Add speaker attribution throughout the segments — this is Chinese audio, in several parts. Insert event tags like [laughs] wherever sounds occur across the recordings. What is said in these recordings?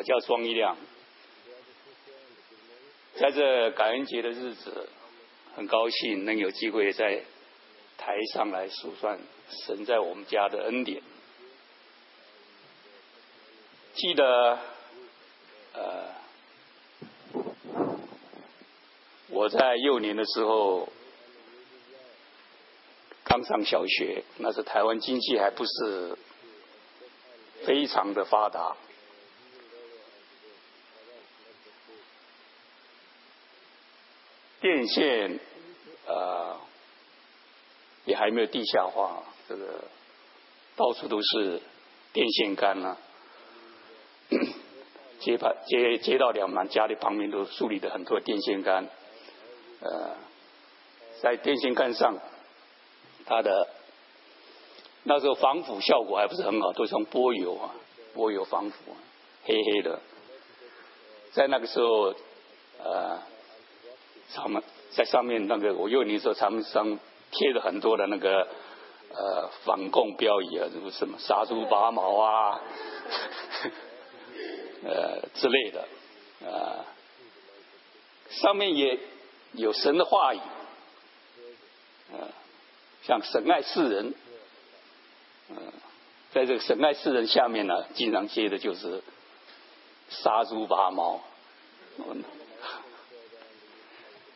Speaker 1: 我叫庄一亮，在这感恩节的日子，很高兴能有机会在台上来数算神在我们家的恩典。记得，呃，我在幼年的时候刚上小学，那时台湾经济还不是非常的发达，电线呃也还没有地下化，这个到处都是电线杆啊。街旁街街道两旁家里旁边都树立的很多电线杆，呃，在电线杆上，它的那时候防腐效果还不是很好，都是用玻油啊，波油防腐，黑黑的。在那个时候，呃，他们在上面那个我幼年时候，他们上贴了很多的那个呃反共标语啊，什么什么杀猪拔毛啊。[laughs] 呃之类的，啊，上面也有神的话语，呃，像神爱世人，嗯，在这个神爱世人下面呢，经常接的就是杀猪拔毛。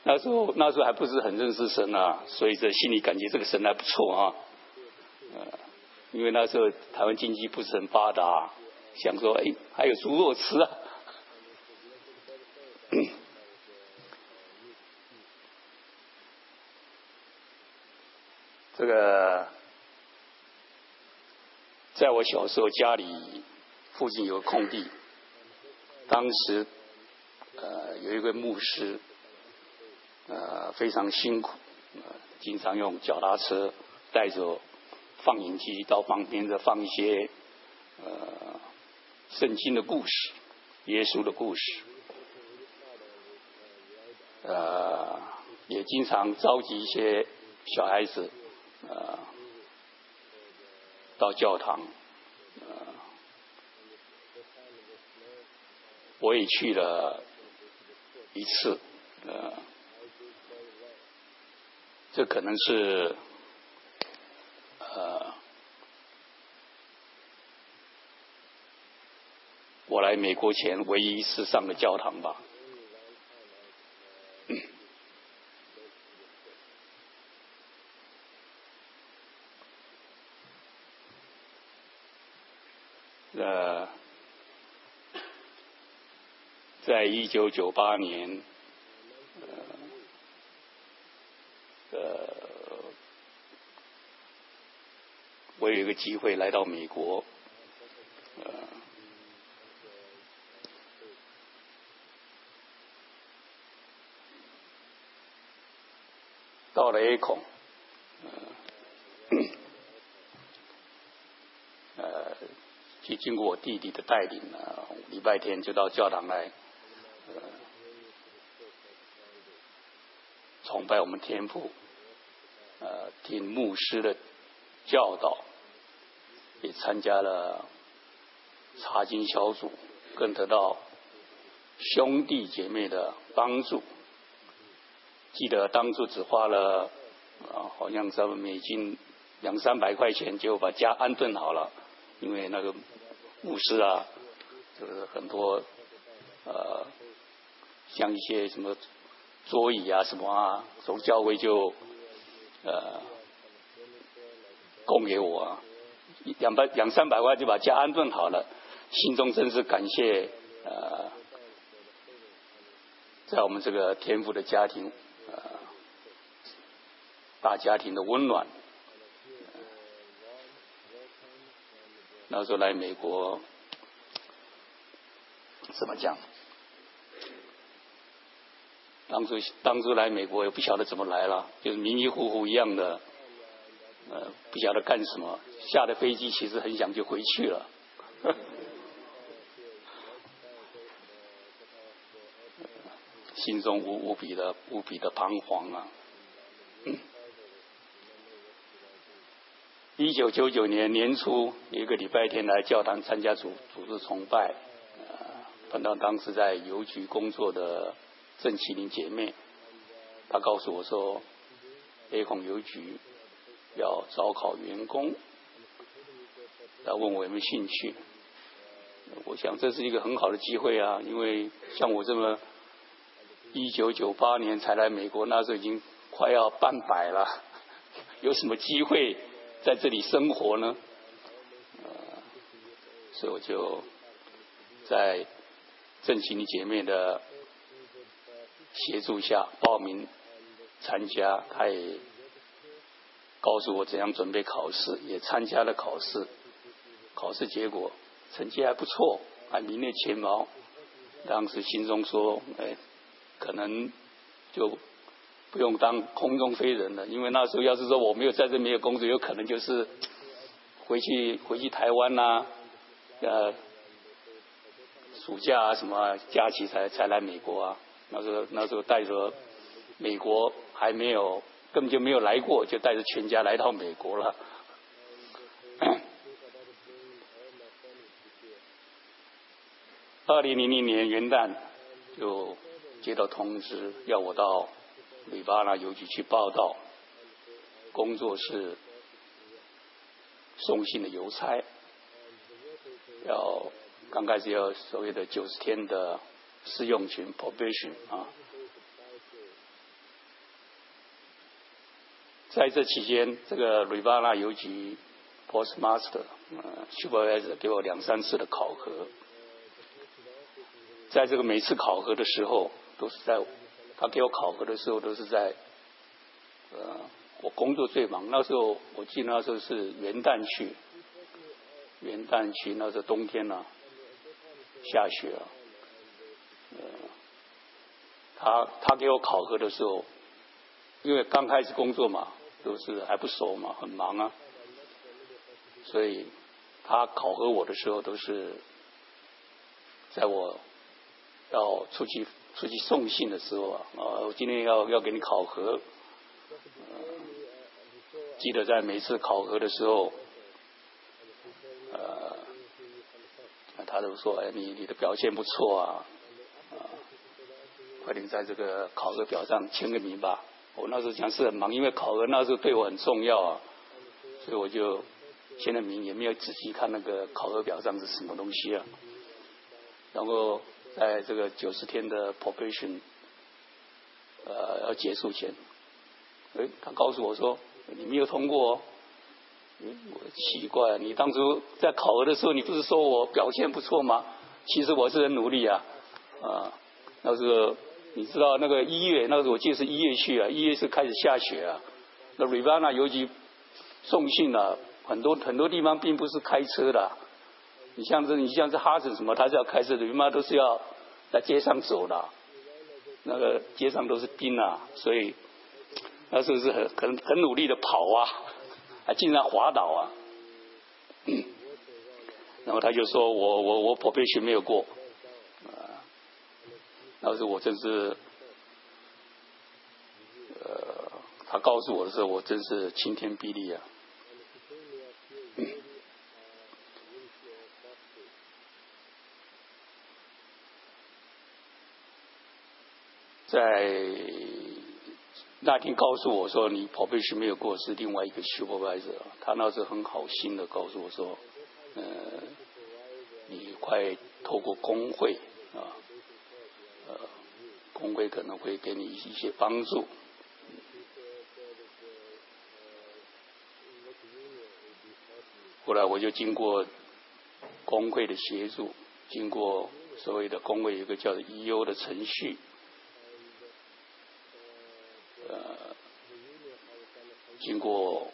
Speaker 1: 那时候那时候还不是很认识神啊，所以这心里感觉这个神还不错啊，呃，因为那时候台湾经济不是很发达。想说，哎，还有猪肉吃啊！这个，在我小时候，家里附近有个空地，当时呃有一个牧师，呃非常辛苦，经常用脚踏车带着放映机到旁边的放一些呃。圣经的故事，耶稣的故事，呃，也经常召集一些小孩子，呃，到教堂，呃，我也去了一次，呃，这可能是，呃。我来美国前唯一一次上的教堂吧。呃，在一九九八年，呃，我有一个机会来到美国。到了 A 孔，呃，[coughs] 就经过我弟弟的带领呢，礼拜天就到教堂来，呃，崇拜我们天父，呃，听牧师的教导，参加了查经小组，更得到兄弟姐妹的帮助。记得当初只花了啊，好像什么美金两三百块钱就把家安顿好了，因为那个牧师啊，就是很多呃，像一些什么桌椅啊什么啊，从教会就呃供给我啊，两百两三百块就把家安顿好了，心中真是感谢呃，在我们这个天赋的家庭呃。大家庭的温暖。那时候来美国，怎么讲？当初当初来美国也不晓得怎么来了，就是迷迷糊糊一样的，呃，不晓得干什么。下了飞机，其实很想就回去了，[laughs] 心中无无比的无比的彷徨啊。[laughs] 一九九九年年初，一个礼拜天来教堂参加主主日崇拜，碰到当时在邮局工作的郑麒麟姐妹，她告诉我说，A 孔邮局要招考员工，她问我有没有兴趣。我想这是一个很好的机会啊，因为像我这么一九九八年才来美国，那时候已经快要半百了，有什么机会在这里生活呢？呃，所以我就在正勤的姐妹的协助下报名参加，她也告诉我怎样准备考试，也参加了考试，考试结果。成绩还不错，还名列前茅。当时心中说：“哎，可能就不用当空中飞人了，因为那时候要是说我没有在这没有工作，有可能就是回去回去台湾呐，呃，暑假啊什么假期才才来美国啊。那时候那时候带着美国还没有根本就没有来过，就带着全家来到美国了。”二零零零年元旦就接到通知，要我到里巴拉邮局去报道，工作是送信的邮差，要刚开始要所谓的九十天的试用群 probation 啊，在这期间，这个里巴纳邮局 postmaster 呃 supervisor 给我两三次的考核。在这个每次考核的时候，都是在他给我考核的时候，都是在呃我工作最忙。那时候我记得那时候是元旦去，元旦去那时候冬天呢，下雪啊。他他给我考核的时候，因为刚开始工作嘛，都是还不熟嘛，很忙啊，所以他考核我的时候都是在我。要出去出去送信的时候啊，啊，我今天要要给你考核，记得在每次考核的时候，呃，他都说，哎，你你的表现不错啊，啊，快点在这个考核表上签个名吧。我那时候讲是很忙，因为考核那时候对我很重要啊，所以我就签了名，也没有仔细看那个考核表上是什么东西啊，然后。在这个九十天的 probation 呃要结束前，哎，他告诉我说你没有通过，我奇怪，你当初在考核的时候，你不是说我表现不错吗？其实我是很努力啊，啊，那时候你知道那个一月，那时候我记得是一月去啊，一月是开始下雪啊，那 Rivana 尤其送信啊，很多很多地方并不是开车的。你像这，你像这哈子什么，他是要开车的，人妈都是要在街上走的，那个街上都是冰啊，所以那时候是很很很努力的跑啊，还经常滑倒啊。然后他就说我我我破培训没有过，当时我真是，呃，他告诉我的时候，我真是晴天霹雳啊。在那天告诉我说你跑背是没有过，是另外一个 supervisor，他那是很好心的告诉我说，呃，你快透过工会啊，工会可能会给你一些帮助。后来我就经过工会的协助，经过所谓的工会一个叫做 EU 的程序。呃经过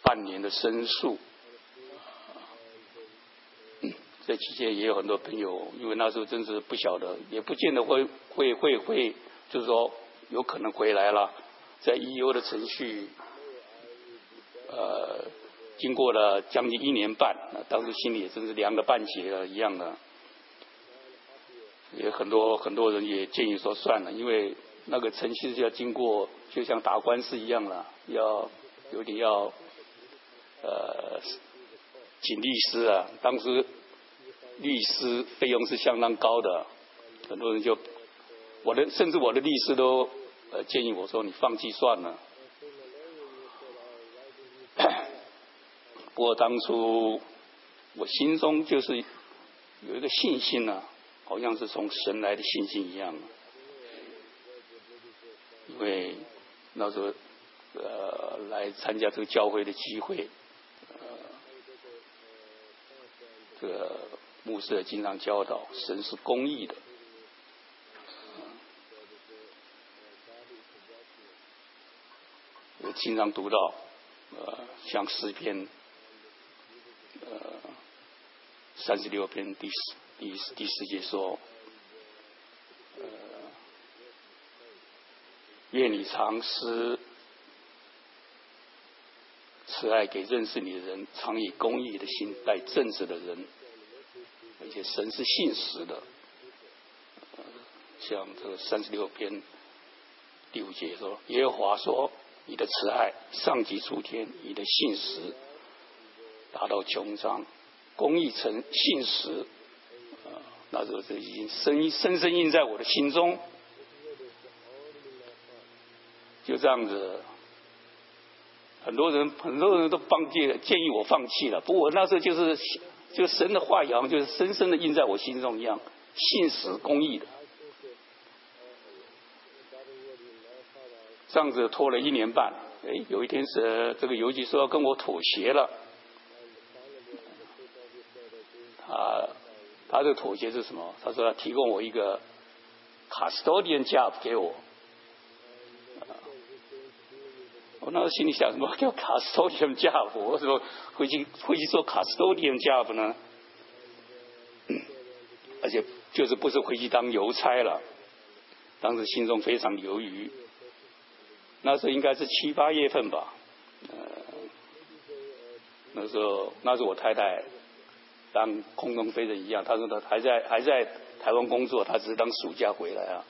Speaker 1: 半年的申诉，这期间也有很多朋友，因为那时候真是不晓得，也不见得会会会会，就是说有可能回来了，在 EU 的程序，呃，经过了将近一年半，当时心里也真是凉了半截了一样的，也很多很多人也建议说算了，因为。那个程序是要经过，就像打官司一样了，要有点要呃请律师啊。当时律师费用是相当高的，很多人就我的甚至我的律师都呃建议我说你放弃算了。[coughs] 不过当初我心中就是有一个信心呢，好像是从神来的信心一样，因为那时候呃来参加这个教会的机会，呃，这个牧师经常教导神是公义的，我经常读到呃像诗篇。呃，三十六篇第四第第四节说，呃，愿你常施慈爱给认识你的人，常以公义的心待正直的人，且神是信实的。像这个三十六篇第五节说，耶和华说，你的慈爱上及诸天，你的信实。达到穷章，公益成信实，啊，那时候就已经深深深印在我的心中。就这样子，很多人很多人都放弃了，建议我放弃了。不过那时候就是，就神的话语，就是深深的印在我心中一样，信实公益的。这样子拖了一年半，哎，有一天是这个邮局说要跟我妥协了。啊，他的妥协是什么？他说要提供我一个 custodian job 给我。我那时候心里想，什么叫 custodian job？我什么回去回去做 custodian job 呢？[coughs] 而且就是不是回去当邮差了。当时心中非常犹豫。那时候应该是七八月份吧。呃，那时候那是我太太。当空中飞人一样，他说他还在还在台湾工作，他只是当暑假回来啊，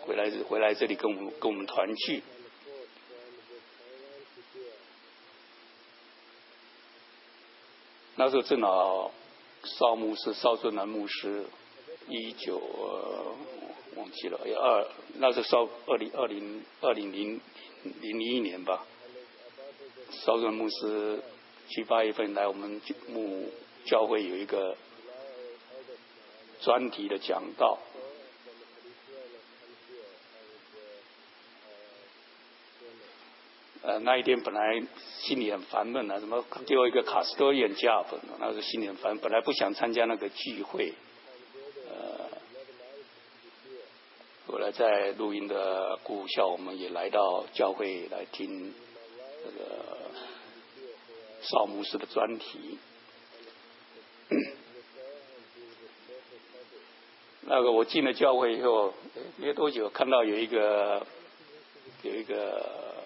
Speaker 1: 回来回来这里跟我们跟我们团聚。那时候正好邵牧师邵顺南牧师一九忘记了二那是邵二零二零二零零零零一年吧，邵顺牧师七八月份来我们牧。教会有一个专题的讲道，那一天本来心里很烦闷啊，什么给我一个卡斯多演加本那时候心里很烦，本来不想参加那个聚会，呃，后来在录音的故校，我们也来到教会来听这个少牧师的专题。那个我进了教会以后，没多久看到有一个有一个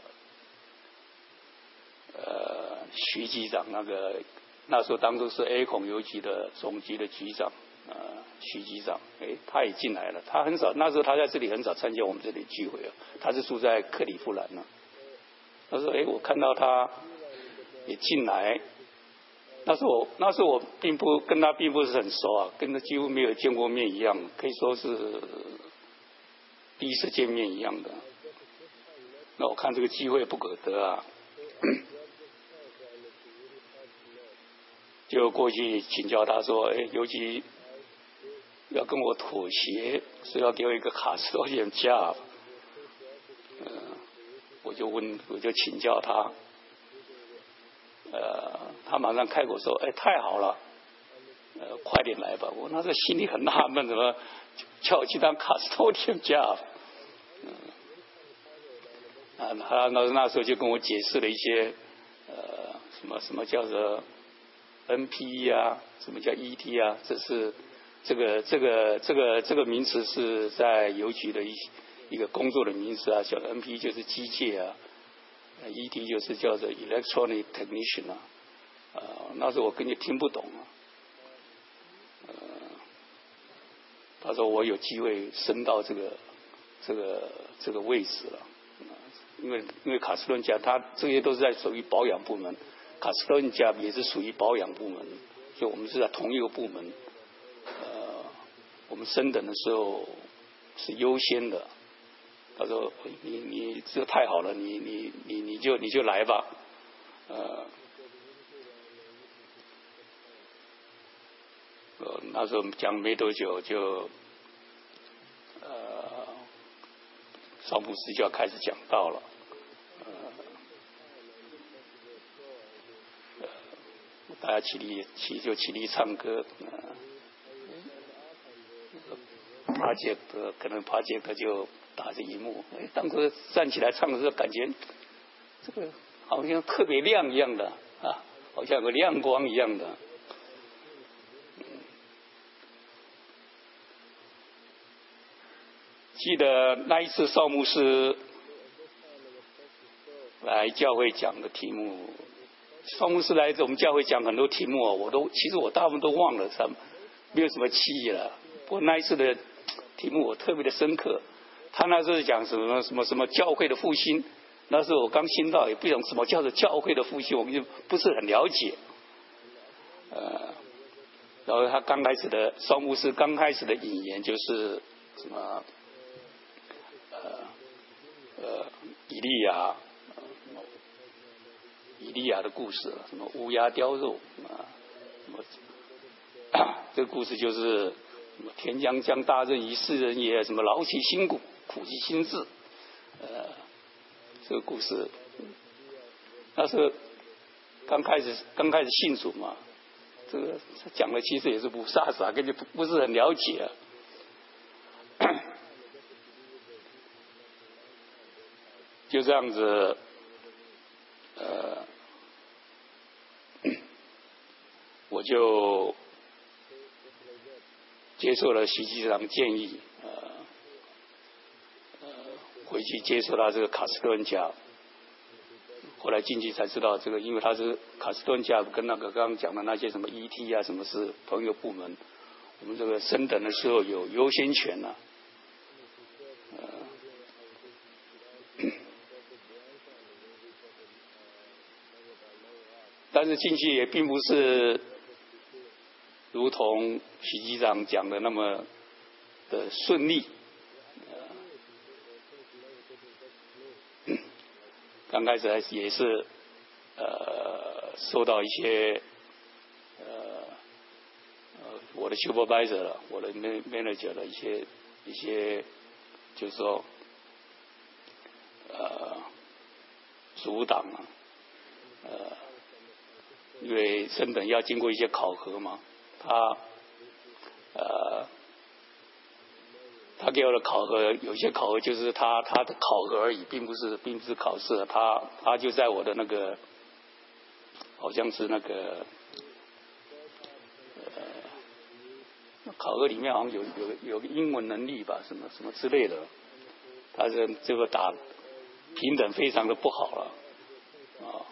Speaker 1: 呃徐局长，那个那时候当初是 A 孔邮局的总局的局长啊，徐局长，哎，他也进来了。他很少那时候他在这里很少参加我们这里聚会啊，他是住在克里夫兰呢。他说：“哎，我看到他也进来。”那是我，那时候我并不跟他并不是很熟啊，跟他几乎没有见过面一样，可以说是第一次见面一样的。那我看这个机会不可得啊，就过去请教他说：“哎，尤其要跟我妥协，是要给我一个卡斯多点价。”嗯，我就问，我就请教他。呃，他马上开口说：“哎，太好了，呃，快点来吧！”我那时候心里很纳闷，怎么叫我去当卡斯托天家？嗯，啊，他那那时候就跟我解释了一些，呃，什么什么叫做 NPE 啊，什么叫 ET 啊？这是这个这个这个这个名词是在邮局的一一个工作的名词啊，叫 NPE 就是机械啊。E.D. 就是叫做 electronic technician 啊，呃，那时候我根本听不懂啊，呃，他说我有机会升到这个这个这个位置了，因为因为卡斯顿讲他这些都是在属于保养部门，卡斯特恩家也是属于保养部门，就我们是在同一个部门，呃我们升等的时候是优先的。他说：“你你这太好了，你你你你就你就来吧。”呃，呃，那时候讲没多久就，呃，少布斯就要开始讲道了。大家起立起就起立唱歌。帕杰克可能帕杰克就。打着荧幕，哎，当时站起来唱的时候，感觉这个好像特别亮一样的啊，好像有个亮光一样的。记得那一次少牧师来教会讲的题目，双牧师来我们教会讲很多题目啊，我都其实我大部分都忘了，什么没有什么记忆了。不过那一次的题目我特别的深刻。他那时候讲什么什么什么教会的复兴，那时候我刚听到，也不懂什么叫做教会的复兴，我们就不是很了解。呃，然后他刚开始的双牧师刚开始的引言就是什么，呃呃，以利亚，以利亚的故事，什么乌鸦叼肉啊，什么，[coughs] 这个故事就是什么天将降大任于斯人也，什么劳其筋骨。苦其心志，呃，这个故事，那是刚开始刚开始信主嘛，这个讲的其实也是不傻傻，根本不不是很了解，[coughs] 就这样子，呃，我就接受了徐局长建议。呃呃回去接触他这个卡斯顿家，后来进去才知道这个，因为他是卡斯顿家跟那个刚刚讲的那些什么 ET 啊，什么是朋友部门，我们这个升等的时候有优先权呐。[coughs] 但是进去也并不是如同徐局长讲的那么的顺利。刚开始还是也是呃受到一些呃呃我的 supervisor 了我的 manager 的一些一些就是说呃阻挡啊呃因为升等要经过一些考核嘛他呃。他给我的考核，有些考核就是他他的考核而已，并不是并不是考试。他他就在我的那个，好像是那个，考核里面好像有有有个英文能力吧，什么什么之类的。他这最后打平等非常的不好了，啊，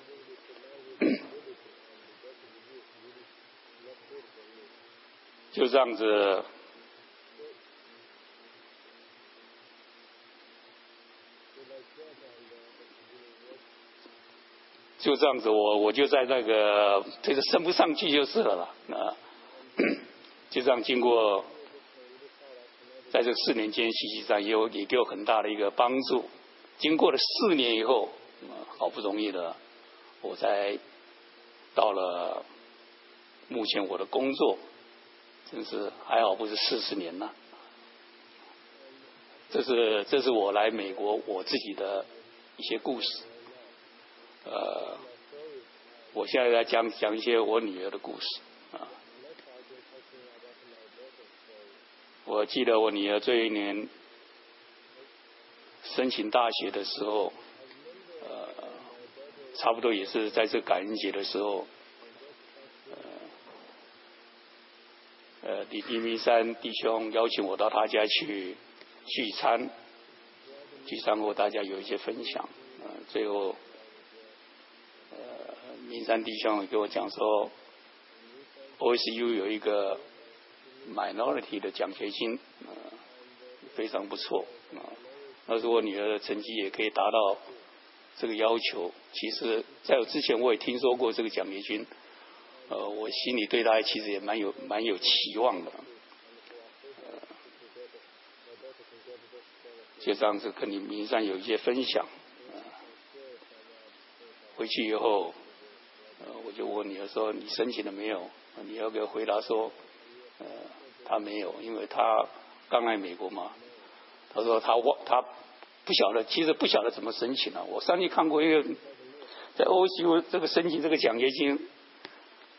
Speaker 1: 就这样子。就这样子，我我就在那个，这个升不上去就是了啦。啊，[coughs] 就这样经过，在这四年间，实际上也有也给我很大的一个帮助。经过了四年以后，啊好不容易的，我才到了目前我的工作，真是还好不是四十年呐。这是这是我来美国我自己的一些故事。呃，我现在来讲讲一些我女儿的故事啊。我记得我女儿这一年申请大学的时候，呃，差不多也是在这感恩节的时候，呃，呃，李明山弟兄邀请我到他家去聚餐，聚餐后大家有一些分享，呃，最后。呃明山弟兄给我讲说，OSU 有一个 minority 的奖学金，啊，非常不错，啊，那时候我女儿的成绩也可以达到这个要求。其实，在我之前我也听说过这个奖学金，呃，我心里对他其实也蛮有蛮有期望的。呃，就这样子跟你名上有一些分享。回去以后，呃，我就问女儿说：“你申请了没有？”女儿给我回答说：“呃，他没有，因为他刚来美国嘛。”他说他忘他不晓得，其实不晓得怎么申请了。我上去看过一个在欧洲这个申请这个奖学金，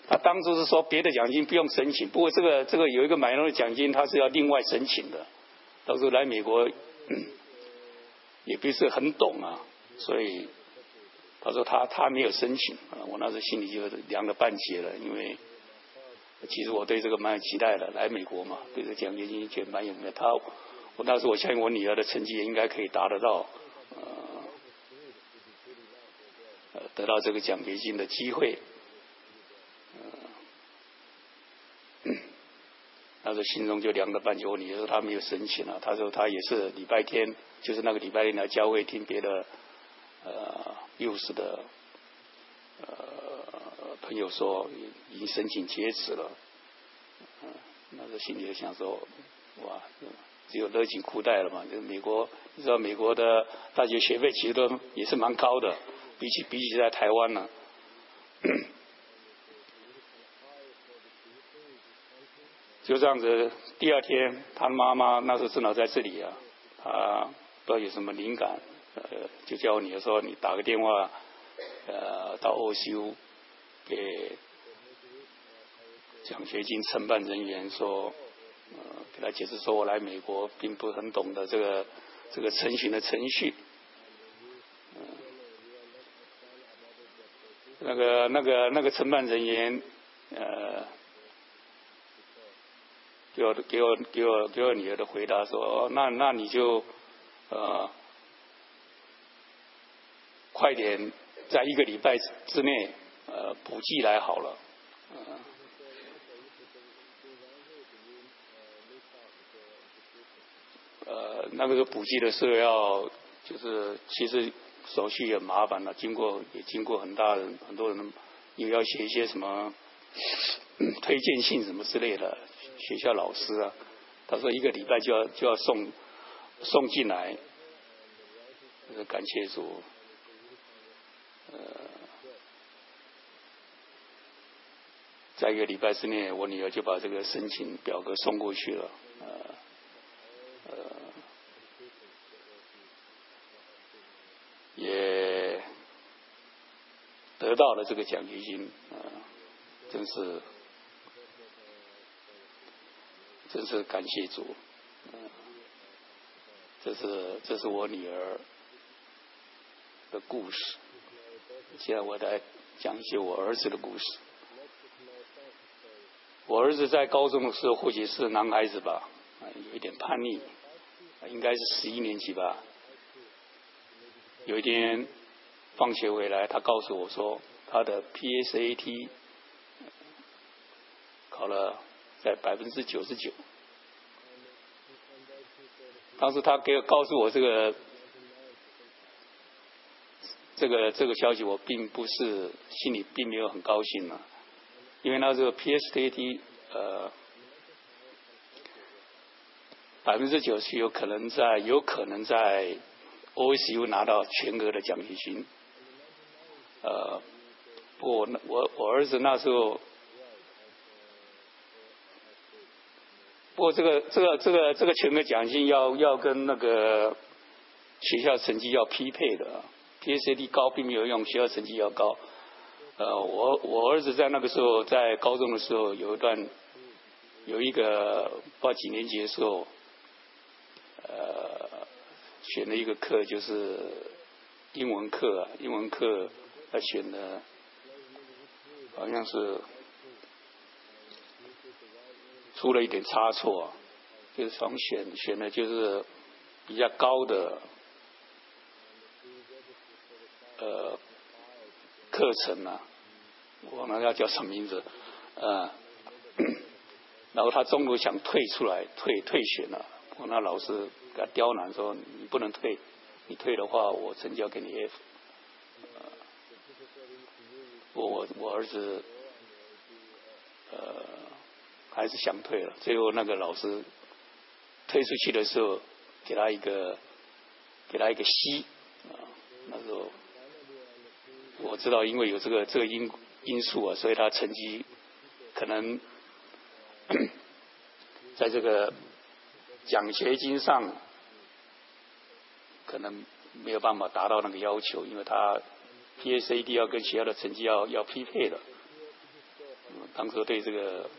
Speaker 1: 他当初是说别的奖金不用申请，不过这个这个有一个买弄的奖金，他是要另外申请的。到时候来美国也不是很懂啊，所以。他说他他没有申请啊，我那时心里就凉了半截了，因为其实我对这个蛮有期待的，来美国嘛，对这奖学金觉得蛮有。他我当时我相信我女儿的成绩也应该可以达得到，呃，得到这个奖学金的机会。那时心中就凉了半截。我女儿说她没有申请了，她说她也是礼拜天，就是那个礼拜天来教会听别的。呃，幼师的呃朋友说已经申请截止了，嗯，那时候心里就想说，哇，只有勒紧裤带了嘛。就美国，你知道美国的大学学费其实都也是蛮高的，比起比起在台湾呢。就这样子，第二天他妈妈那时候正好在这里啊，他不知道有什么灵感。呃，就叫你说，你打个电话，呃，到欧修给奖学金承办人员说，呃，给他解释说我来美国并不很懂得这个这个成型的程序，那个那个那个承办人员，呃，给我给我给我给我女儿的回答说，那那你就呃。快点，在一个礼拜之内，呃，补寄来好了。呃，那个时候补寄的时候要，就是其实手续也麻烦了，经过也经过很大的很多人，又要写一些什么推荐信什么之类的，学校老师啊，他说一个礼拜就要就要送送进来，感谢主。呃，在一个礼拜之内，我女儿就把这个申请表格送过去了，呃，呃，也得到了这个奖学金，啊，真是，真是感谢主，这是这是我女儿的故事。现在我来讲一些我儿子的故事。我儿子在高中的时候，或许是男孩子吧，有一点叛逆，应该是十一年级吧。有一天放学回来，他告诉我说，他的 PSAT 考了在百分之九十九。当时他给我告诉我这个。这个这个消息我并不是心里并没有很高兴啊，因为那时候 PSAT 呃百分之九十有可能在有可能在 OSU 拿到全额的奖学金，呃，不过我我儿子那时候，不过这个这个这个这个全额奖金要要跟那个学校成绩要匹配的。PSAT 高并没有用，学校成绩要高。呃，我我儿子在那个时候在高中的时候有一段有一个不知道几年级的时候，呃，选了一个课就是英文课，英文课他选的好像是出了一点差错，就是从选选的就是比较高的。呃，课程呢，我那要叫什么名字？呃，然后他中途想退出来，退退学了。我那老师给他刁难说：“你不能退，你退的话，我成交给你 F。”我我我儿子，呃，还是想退了。最后那个老师退出去的时候，给他一个给他一个 C 啊，那时候我知道，因为有这个这个因因素啊，所以他成绩可能 [coughs] 在这个奖学金上可能没有办法达到那个要求，因为他 PSAD 要跟学校的成绩要要匹配的。当时对这个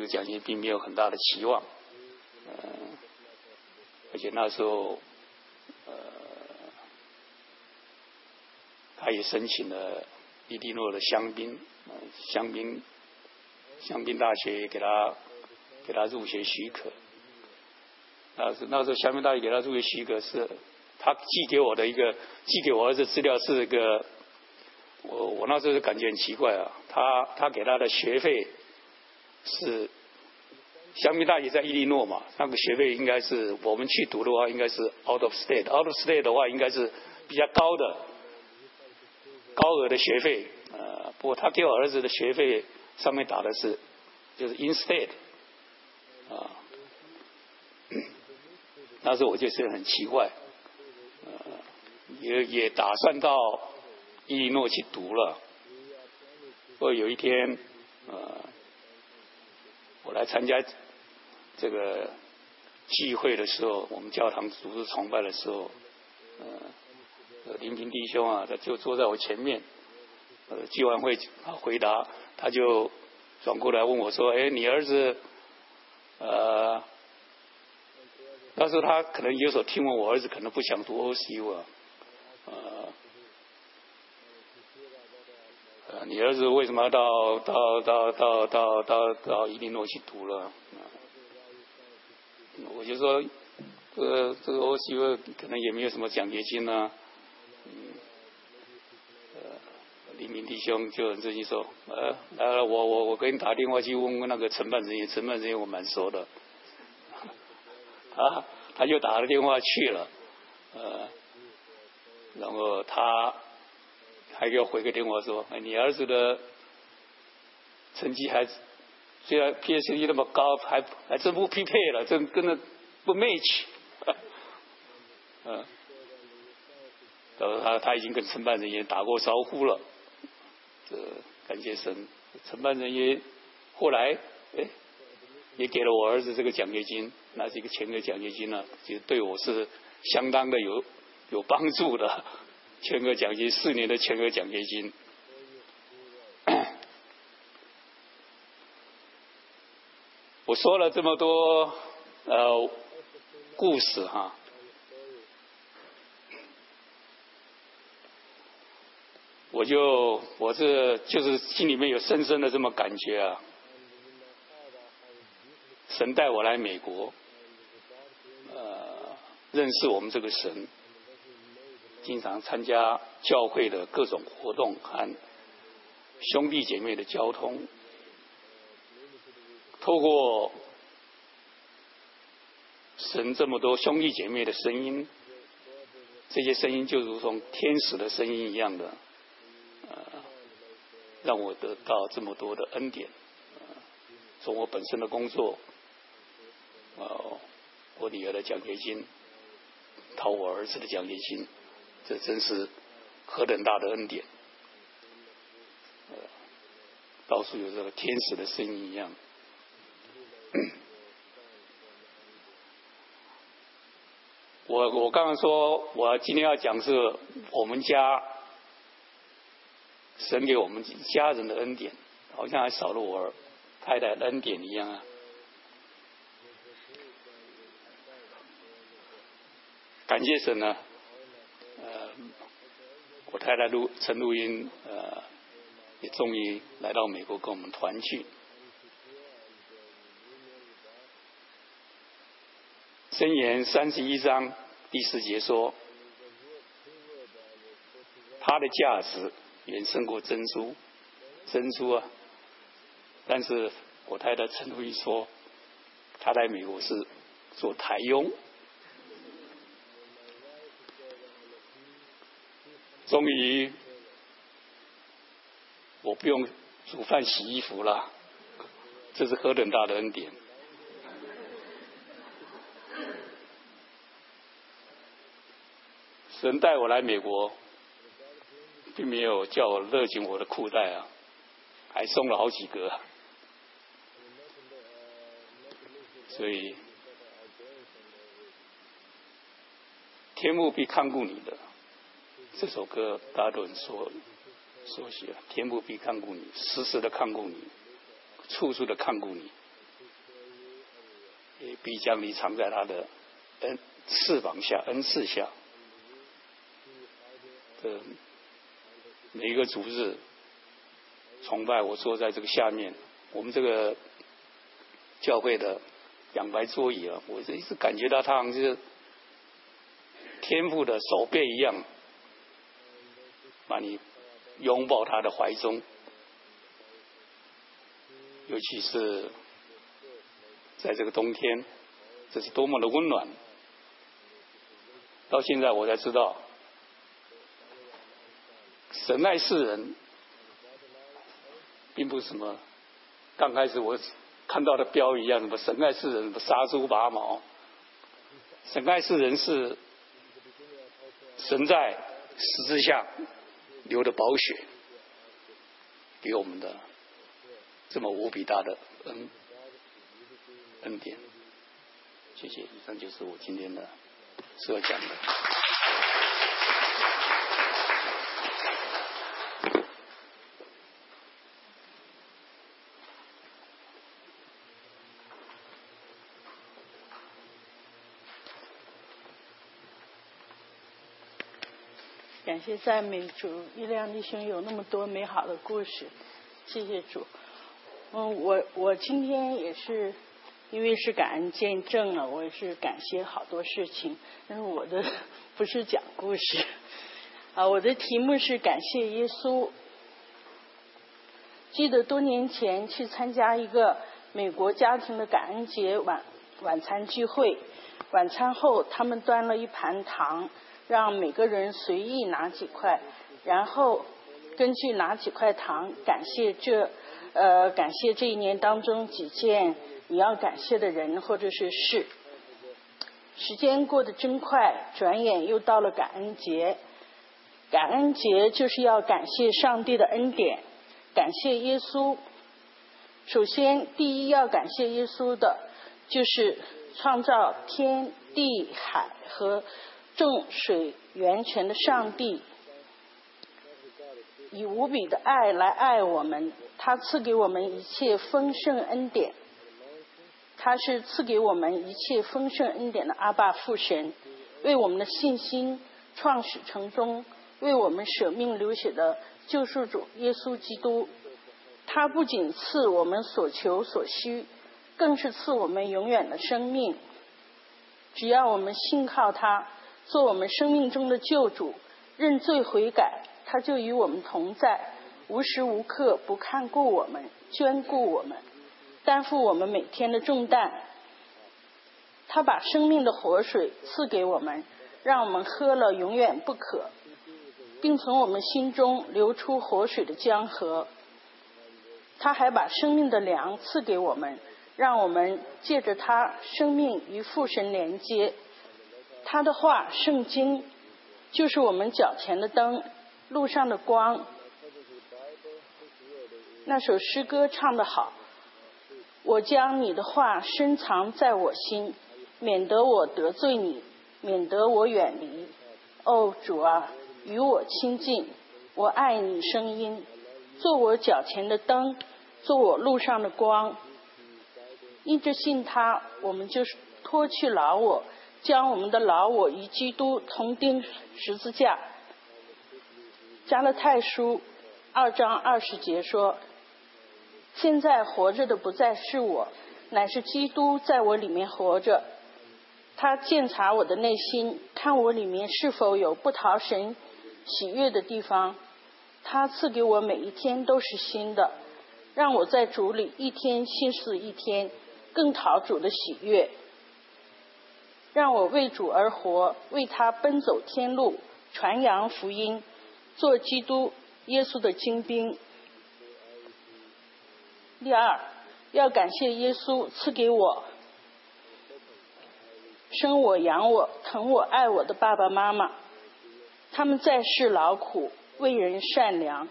Speaker 1: 这个奖金并没有很大的期望，嗯，而且那时候，呃，他也申请了伊利诺的香槟，香槟香槟大学给他给他入学许可。那是那时候香槟大学给他入学许可是，他寄给我的一个寄给我儿子资料是一个。我我那时候就感觉很奇怪啊，他他给他的学费是香槟大学在伊利诺嘛，那个学费应该是我们去读的话应该是 out of state，out of state 的话应该是比较高的高额的学费，呃，不过他给我儿子的学费上面打的是就是 in state，啊，那时候我就是很奇怪，呃，也也打算到。伊利诺去读了，过有一天，呃，我来参加这个聚会的时候，我们教堂组织崇拜的时候，呃，林平弟兄啊，他就坐在我前面，呃，聚完会回答，他就转过来问我说：“哎，你儿子，呃，当时他可能有所听闻，我儿子可能不想读 OCU 啊，呃。”你儿子为什么到到到到到到到伊利诺去读了？我就说，这个这个欧西沃可能也没有什么奖学金呢。呃，黎明弟兄就很自信说，呃，来了，我我我给你打电话去问问那个承办人员，承办人员我蛮熟的。[laughs] 啊，他就打了电话去了，呃，然后他。还给我回个电话说：“哎，你儿子的成绩还虽然 PSE 那么高，还还真不匹配了，真跟那不 match。[laughs] ”嗯，然后他他已经跟承办人员打过招呼了，这感谢神，承办人员后来哎也给了我儿子这个奖学金，那是一个全额奖学金呢，就对我是相当的有有帮助的。全额奖金，四年的全额奖学金。[coughs] 我说了这么多呃故事哈，我就我这就是心里面有深深的这么感觉啊。神带我来美国，呃，认识我们这个神。经常参加教会的各种活动和兄弟姐妹的交通，透过神这么多兄弟姐妹的声音，这些声音就如同天使的声音一样的，呃，让我得到这么多的恩典。从我本身的工作，哦，我女儿的奖学金，讨我儿子的奖学金。这真是何等大的恩典！到处有这个天使的声音一样。我我刚刚说，我今天要讲是我们家神给我们家人的恩典，好像还少了我太太恩典一样啊！感谢神呢。我太太录陈录音，呃，也终于来到美国跟我们团聚。箴言三十一章第四节说，它的价值远胜过珍珠，珍珠啊！但是我太太陈录音说，她在美国是做台佣。终于，我不用煮饭洗衣服了，这是何等大的恩典！神带我来美国，并没有叫我勒紧我的裤带啊，还松了好几个。所以，天幕必看顾你的这首歌，大家都很熟熟悉啊。天幕必看顾你，时时的看顾你，处处的看顾你，也必将你藏在他的恩翅膀下、恩赐下。的每一个主日崇拜，我坐在这个下面，我们这个教会的。两排座椅啊，我一直感觉到他好像是天父的手背一样，把你拥抱他的怀中，尤其是在这个冬天，这是多么的温暖。到现在我才知道，神爱世人，并不是什么刚开始我。看到的标语一样，什么神爱世人，杀猪拔毛。神爱世人是神在十字架流的宝血给我们的这么无比大的恩恩典。谢谢，以上就是我今天的所要讲的。
Speaker 2: 感谢赞美主，一亮弟兄有那么多美好的故事，谢谢主。嗯，我我今天也是因为是感恩见证了，我也是感谢好多事情。但是我的 [laughs] 不是讲故事啊，我的题目是感谢耶稣。记得多年前去参加一个美国家庭的感恩节晚晚餐聚会，晚餐后他们端了一盘糖。让每个人随意拿几块，然后根据拿几块糖，感谢这呃感谢这一年当中几件你要感谢的人或者是事。时间过得真快，转眼又到了感恩节。感恩节就是要感谢上帝的恩典，感谢耶稣。首先，第一要感谢耶稣的，就是创造天地海和。众水源泉的上帝，以无比的爱来爱我们，他赐给我们一切丰盛恩典。他是赐给我们一切丰盛恩典的阿爸父神，为我们的信心创始成终，为我们舍命流血的救赎主耶稣基督。他不仅赐我们所求所需，更是赐我们永远的生命。只要我们信靠他。做我们生命中的救主，认罪悔改，他就与我们同在，无时无刻不看顾我们，眷顾我们，担负我们每天的重担。他把生命的活水赐给我们，让我们喝了永远不渴，并从我们心中流出活水的江河。他还把生命的粮赐给我们，让我们借着他生命与父神连接。他的话，圣经就是我们脚前的灯，路上的光。那首诗歌唱得好，我将你的话深藏在我心，免得我得罪你，免得我远离。哦，主啊，与我亲近，我爱你声音，做我脚前的灯，做我路上的光。因着信他，我们就是脱去老我。将我们的老我与基督同钉十字架。加勒泰书二章二十节说：“现在活着的不再是我，乃是基督在我里面活着。他鉴察我的内心，看我里面是否有不讨神喜悦的地方。他赐给我每一天都是新的，让我在主里一天心思一天，更讨主的喜悦。”让我为主而活，为他奔走天路，传扬福音，做基督耶稣的精兵。第二，要感谢耶稣赐给我生我养我疼我爱我的爸爸妈妈。他们在世劳苦，为人善良，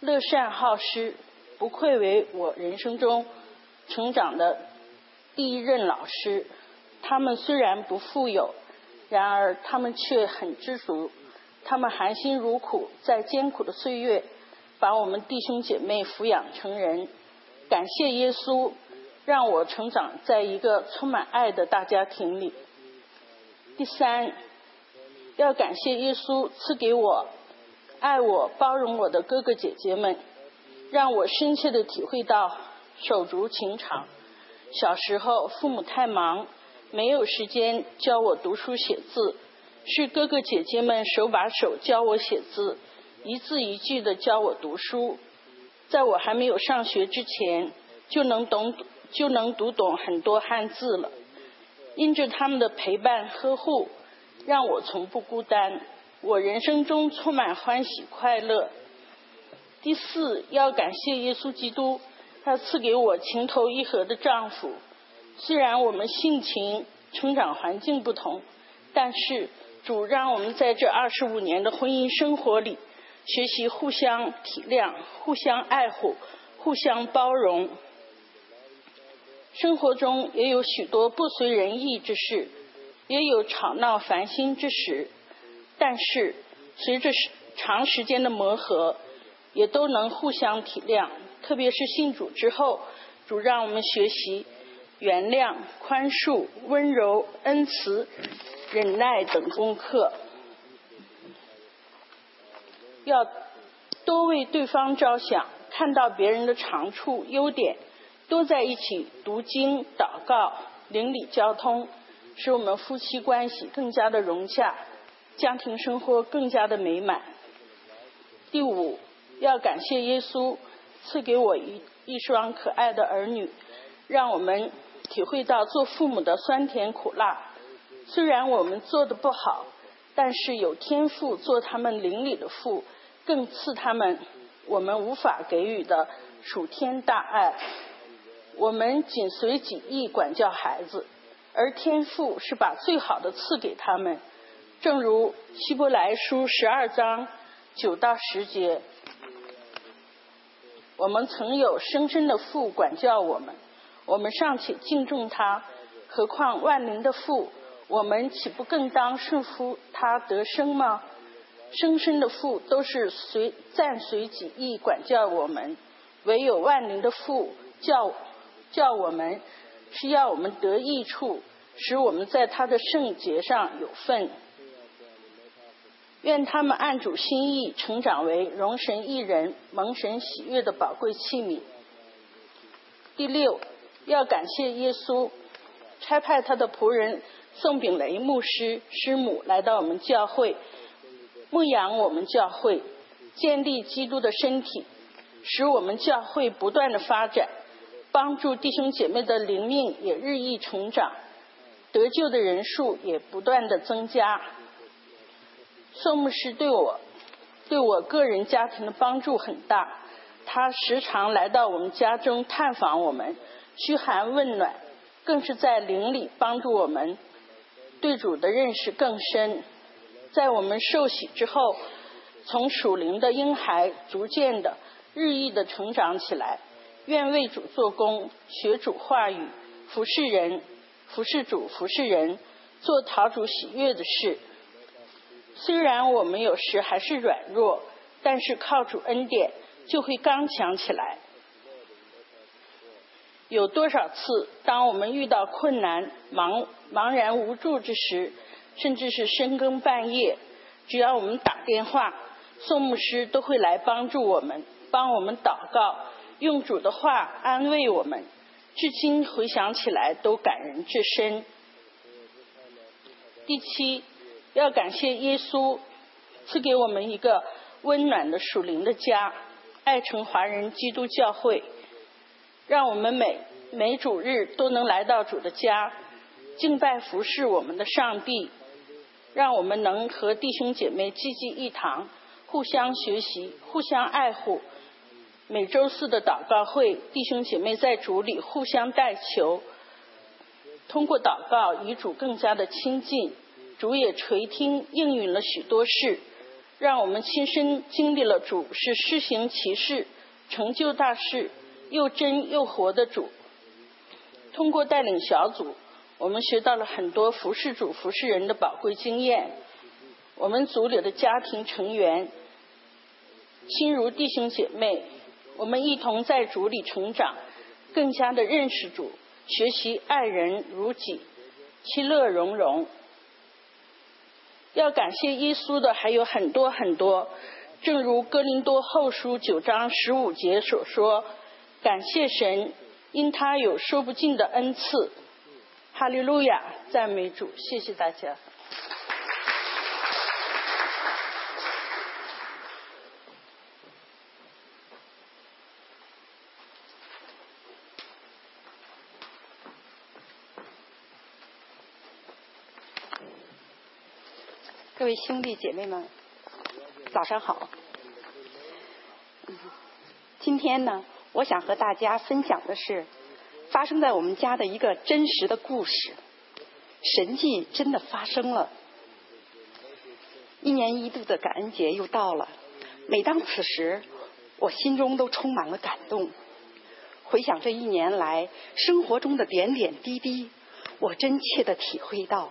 Speaker 2: 乐善好施，不愧为我人生中成长的第一任老师。他们虽然不富有，然而他们却很知足。他们含辛茹苦，在艰苦的岁月，把我们弟兄姐妹抚养成人。感谢耶稣，让我成长在一个充满爱的大家庭里。第三，要感谢耶稣赐给我爱我、包容我的哥哥姐姐们，让我深切的体会到手足情长。小时候父母太忙，没有时间教我读书写字。是哥哥姐姐们手把手教我写字，一字一句的教我读书。在我还没有上学之前，就能懂就能读懂很多汉字了。因着他们的陪伴呵护，让我从不孤单。我人生中充满欢喜快乐。第四，要感谢耶稣基督，他赐给我情投意合的丈夫。虽然我们性情、成长环境不同，但是。主让我们在这二十五年的婚姻生活里，学习互相体谅、互相爱护、互相包容。生活中也有许多不随人意之事，也有吵闹烦心之时，但是随着长时间的磨合，也都能互相体谅。特别是信主之后，主让我们学习原谅、宽恕、温柔、恩慈。忍耐等功课，要多为对方着想，看到别人的长处、优点，多在一起读经、祷告、邻里交通，使我们夫妻关系更加的融洽，家庭生活更加的美满。第五，要感谢耶稣赐给我一一双可爱的儿女，让我们体会到做父母的酸甜苦辣。虽然我们做的不好，但是有天赋做他们邻里的父，更赐他们我们无法给予的属天大爱。我们紧随己意管教孩子，而天赋是把最好的赐给他们。正如希伯来书十二章九到十节，我们曾有深深的父管教我们，我们尚且敬重他，何况万灵的父？我们岂不更当顺服他得生吗？生生的父都是随暂随己意管教我们，唯有万灵的父教教我们，是要我们得益处，使我们在他的圣洁上有份。愿他们按主心意成长为容神一人、蒙神喜悦的宝贵器皿。第六，要感谢耶稣差派他的仆人。宋炳雷牧师师母来到我们教会，牧养我们教会，建立基督的身体，使我们教会不断的发展，帮助弟兄姐妹的灵命也日益成长，得救的人数也不断的增加。宋牧师对我，对我个人家庭的帮助很大，他时常来到我们家中探访我们，嘘寒问暖，更是在灵里帮助我们。对主的认识更深，在我们受洗之后，从属灵的婴孩逐渐的、日益的成长起来。愿为主做工，学主话语，服侍人，服侍主，服侍人，做讨主喜悦的事。虽然我们有时还是软弱，但是靠主恩典，就会刚强起来。有多少次，当我们遇到困难、茫茫然无助之时，甚至是深更半夜，只要我们打电话，宋牧师都会来帮助我们，帮我们祷告，用主的话安慰我们。至今回想起来都感人至深。第七，要感谢耶稣赐给我们一个温暖的属灵的家——爱城华人基督教会。让我们每每主日都能来到主的家，敬拜服侍我们的上帝。让我们能和弟兄姐妹济济一堂，互相学习，互相爱护。每周四的祷告会，弟兄姐妹在主里互相代求，通过祷告与主更加的亲近。主也垂听应允了许多事，让我们亲身经历了主是施行其事、成就大事、又真又活的主。通过带领小组，我们学到了很多服侍主、服侍人的宝贵经验。我们组里的家庭成员亲如弟兄姐妹，我们一同在主里成长，更加的认识主，学习爱人如己，其乐融融。要感谢耶稣的还有很多很多，正如哥林多后书九章十五节所说：“感谢神，因他有说不尽的恩赐。”哈利路亚，赞美主，谢谢大家。
Speaker 3: 各位兄弟姐妹们，早上好。今天呢，我想和大家分享的是发生在我们家的一个真实的故事。神迹真的发生了。一年一度的感恩节又到了，每当此时，我心中都充满了感动。回想这一年来生活中的点点滴滴，我真切的体会到。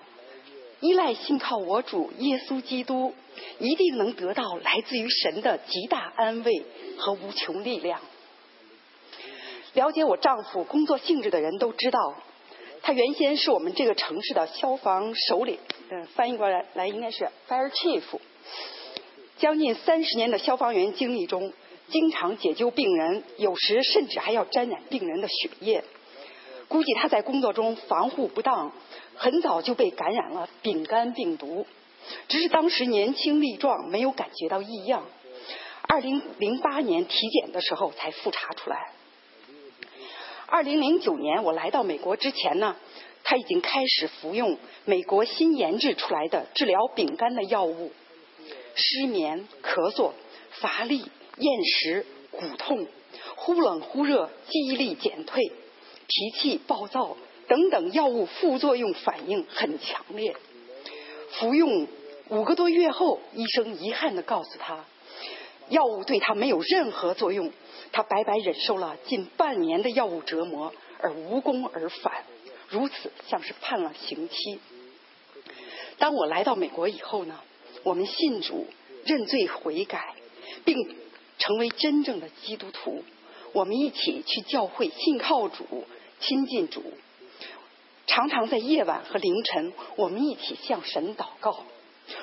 Speaker 3: 依赖信靠我主耶稣基督，一定能得到来自于神的极大安慰和无穷力量。了解我丈夫工作性质的人都知道，他原先是我们这个城市的消防首领，嗯，翻译过来来应该是 fire chief。将近三十年的消防员经历中，经常解救病人，有时甚至还要沾染病人的血液。估计他在工作中防护不当。很早就被感染了丙肝病毒，只是当时年轻力壮，没有感觉到异样。二零零八年体检的时候才复查出来。二零零九年我来到美国之前呢，他已经开始服用美国新研制出来的治疗丙肝的药物。失眠、咳嗽、乏力、厌食、骨痛、忽冷忽热、记忆力减退、脾气暴躁。等等药物副作用反应很强烈，服用五个多月后，医生遗憾的告诉他，药物对他没有任何作用，他白白忍受了近半年的药物折磨而无功而返，如此像是判了刑期。当我来到美国以后呢，我们信主、认罪悔改，并成为真正的基督徒，我们一起去教会信靠主、亲近主。常常在夜晚和凌晨，我们一起向神祷告。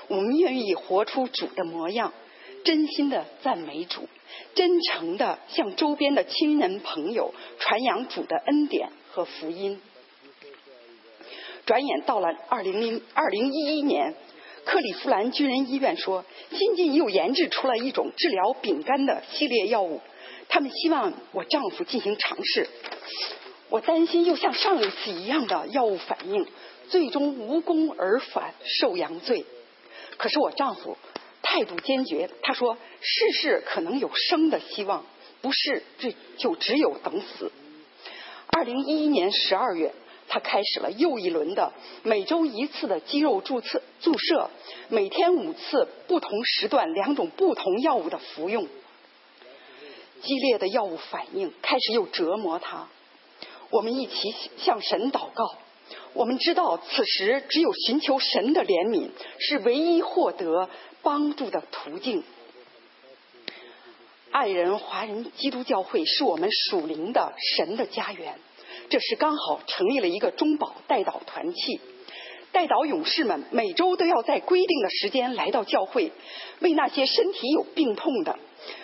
Speaker 3: 我们愿意活出主的模样，真心的赞美主，真诚的向周边的亲人朋友传扬主的恩典和福音。转眼到了二零零二零一一年，克利夫兰军人医院说，新近又研制出了一种治疗丙肝的系列药物，他们希望我丈夫进行尝试。我担心又像上一次一样的药物反应，最终无功而返，受阳罪。可是我丈夫态度坚决，他说：“试试可能有生的希望，不是这就只有等死。”二零一一年十二月，他开始了又一轮的每周一次的肌肉注册注射，每天五次，不同时段两种不同药物的服用。激烈的药物反应开始又折磨他。我们一起向神祷告。我们知道，此时只有寻求神的怜悯，是唯一获得帮助的途径。爱人华人基督教会是我们属灵的神的家园。这时刚好成立了一个中保代祷团契，代祷勇士们每周都要在规定的时间来到教会，为那些身体有病痛的。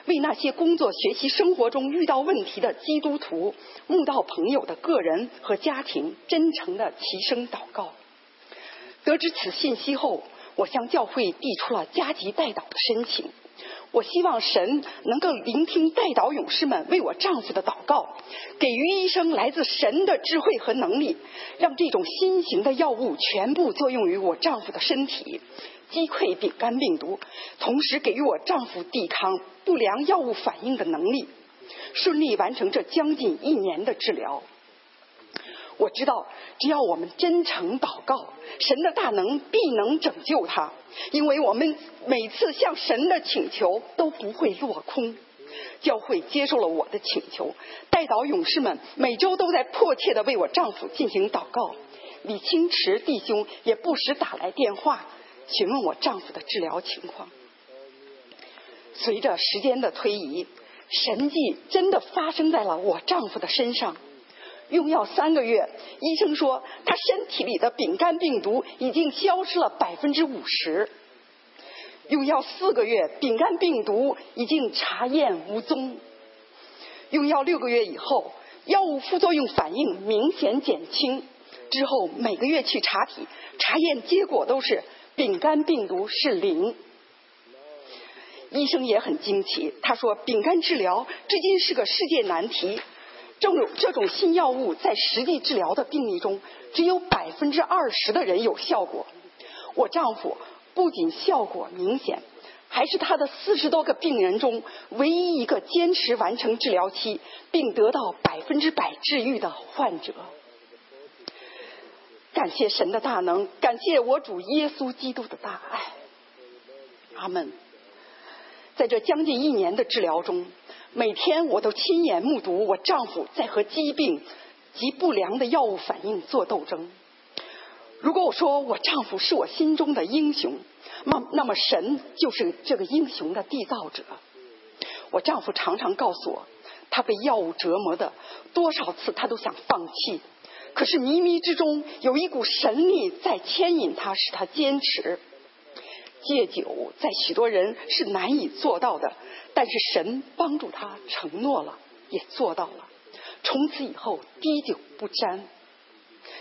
Speaker 3: 为那些工作、学习、生活中遇到问题的基督徒、慕道朋友的个人和家庭，真诚的齐声祷告。得知此信息后，我向教会递出了加急代祷的申请。我希望神能够聆听代祷勇士们为我丈夫的祷告，给予医生来自神的智慧和能力，让这种新型的药物全部作用于我丈夫的身体。击溃丙肝病毒，同时给予我丈夫抵抗不良药物反应的能力，顺利完成这将近一年的治疗。我知道，只要我们真诚祷告，神的大能必能拯救他，因为我们每次向神的请求都不会落空。教会接受了我的请求，代祷勇士们每周都在迫切的为我丈夫进行祷告。李清池弟兄也不时打来电话，询问我丈夫的治疗情况。随着时间的推移，神迹真的发生在了我丈夫的身上。用药三个月，医生说他身体里的丙肝病毒已经消失了百分之五十。用药四个月，丙肝病毒已经查验无踪。用药六个月以后，药物副作用反应明显减轻。之后每个月去查体，查验结果都是丙肝病毒是零。医生也很惊奇，他说丙肝治疗至今是个世界难题。这种这种新药物在实际治疗的病例中，只有百分之二十的人有效果。我丈夫。不仅效果明显，还是他的四十多个病人中唯一一个坚持完成治疗期并得到百分之百治愈的患者。感谢神的大能，感谢我主耶稣基督的大爱。阿门。在这将近一年的治疗中，每天我都亲眼目睹我丈夫在和疾病及不良的药物反应做斗争。如果我说我丈夫是我心中的英雄，那那么神就是这个英雄的缔造者。我丈夫常常告诉我，他被药物折磨的多少次他都想放弃，可是迷迷之中有一股神力在牵引他，使他坚持。戒酒在许多人是难以做到的，但是神帮助他承诺了，也做到了。从此以后滴酒不沾。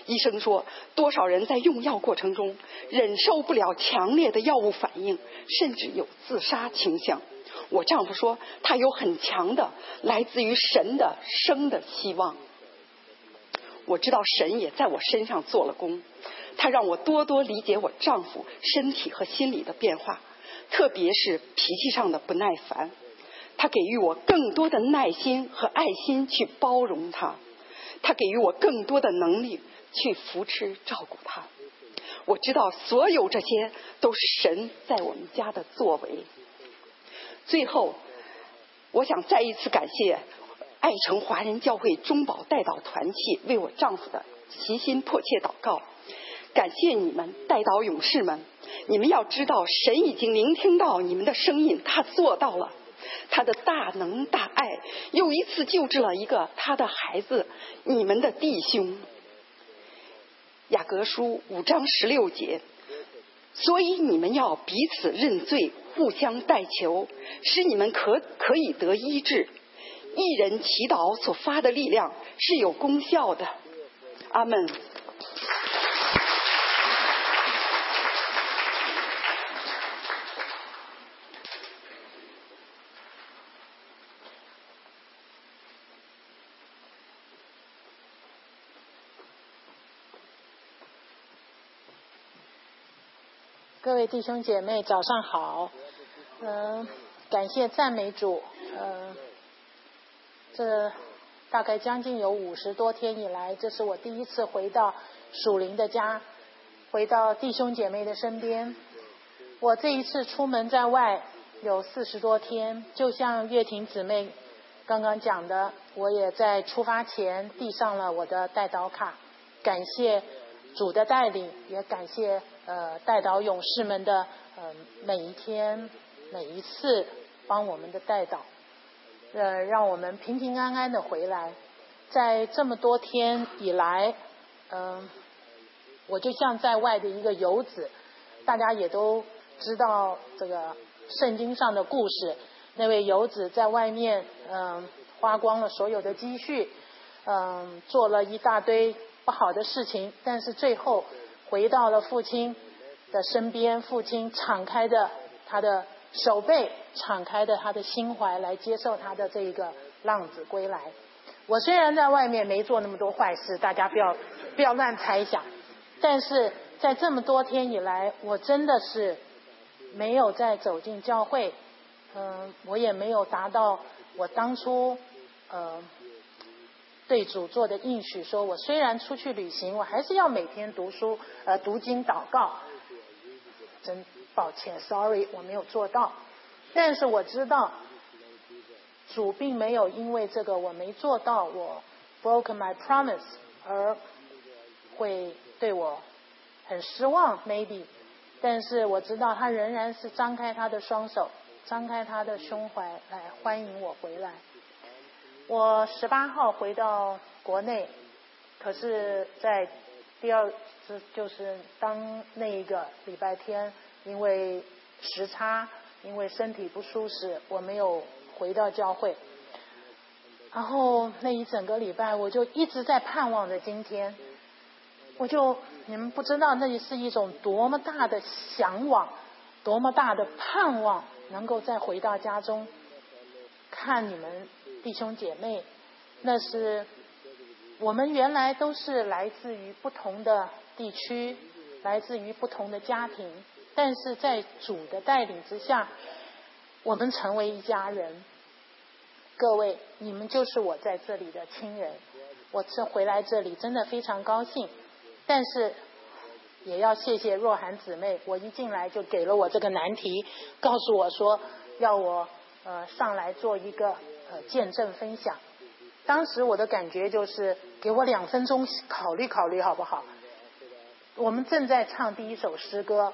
Speaker 3: 医生说，多少人在用药过程中忍受不了强烈的药物反应，甚至有自杀倾向。我丈夫说，他有很强的来自于神的生的希望。我知道神也在我身上做了工，他让我多多理解我丈夫身体和心理的变化，特别是脾气上的不耐烦。他给予我更多的耐心和爱心去包容他，他给予我更多的能力。去扶持照顾他，我知道所有这些都是神在我们家的作为。最后，我想再一次感谢爱城华人教会中保代祷团契为我丈夫的齐心迫切祷告。感谢你们代祷勇士们，你们要知道神已经聆听到你们的声音，他做到了，他的大能大爱又一次救治了一个他的孩子，你们的弟兄。雅各书五章十六节，所以你们要彼此认罪，互相代求，使你们可可以得医治。一人祈祷所发的力量是有功效的。阿门。
Speaker 4: 各位弟兄姐妹，早上好。嗯，感谢赞美主。嗯，这大概将近有五十多天以来，这是我第一次回到属灵的家，回到弟兄姐妹的身边。我这一次出门在外有四十多天，就像月婷姊妹刚刚讲的，我也在出发前递上了我的带刀卡，感谢主的带领，也感谢。呃，带导勇士们的呃每一天每一次帮我们的带导，呃，让我们平平安安的回来。在这么多天以来，嗯，我就像在外的一个游子。大家也都知道这个圣经上的故事，那位游子在外面嗯花光了所有的积蓄，嗯，做了一大堆不好的事情，但是最后。回到了父亲的身边，父亲敞开的他的手背，敞开的他的心怀来接受他的这一个浪子归来。我虽然在外面没做那么多坏事，大家不要不要乱猜想，但是在这么多天以来，我真的是没有再走进教会，嗯，我也没有达到我当初呃对主做的应许，说我虽然出去旅行，我还是要每天读书，呃，读经祷告。真抱歉，sorry，我没有做到。但是我知道，主并没有因为这个我没做到，我 broke my promise 而会对我很失望，maybe。但是我知道他仍然是张开他的双手，张开他的胸怀来欢迎我回来。我十八号回到国内，可是，在第二次就是当那一个礼拜天，因为时差，因为身体不舒适，我没有回到教会。然后那一整个礼拜，我就一直在盼望着今天。我就你们不知道，那是一种多么大的向往，多么大的盼望，能够再回到家中，看你们。弟兄姐妹，那是我们原来都是来自于不同的地区，来自于不同的家庭，但是在主的带领之下，我们成为一家人。各位，你们就是我在这里的亲人。我这回来这里真的非常高兴，但是也要谢谢若涵姊妹，我一进来就给了我这个难题，告诉我说要我呃上来做一个。呃，见证分享。当时我的感觉就是，给我两分钟考虑考虑好不好？我们正在唱第一首诗歌，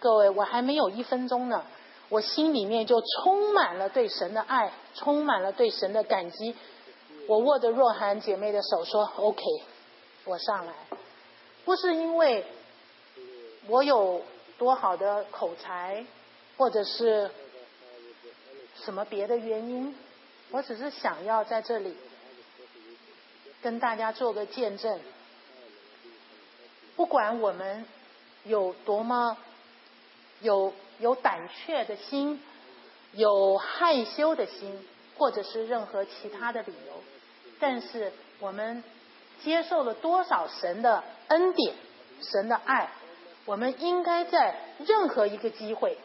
Speaker 4: 各位，我还没有一分钟呢，我心里面就充满了对神的爱，充满了对神的感激。我握着若涵姐妹的手说：“OK，我上来。”不是因为我有多好的口才，或者是什么别的原因。我只是想要在这里跟大家做个见证，不管我们有多么有有胆怯的心，有害羞的心，或者是任何其他的理由，但是我们接受了多少神的恩典、神的爱，我们应该在任何一个机会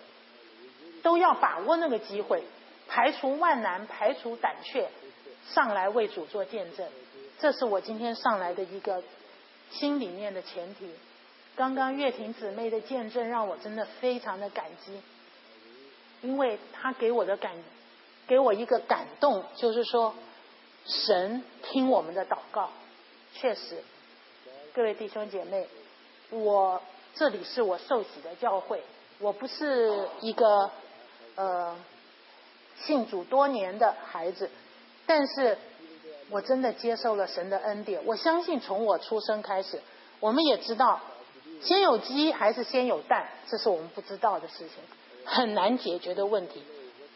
Speaker 4: 都要把握那个机会。排除万难，排除胆怯，上来为主做见证，这是我今天上来的一个心里面的前提。刚刚月婷姊妹的见证让我真的非常的感激，因为她给我的感，给我一个感动，就是说神听我们的祷告，确实，各位弟兄姐妹，我这里是我受洗的教会，我不是一个呃。信主多年的孩子，但是我真的接受了神的恩典。我相信从我出生开始，我们也知道先有鸡还是先有蛋，这是我们不知道的事情，很难解决的问题。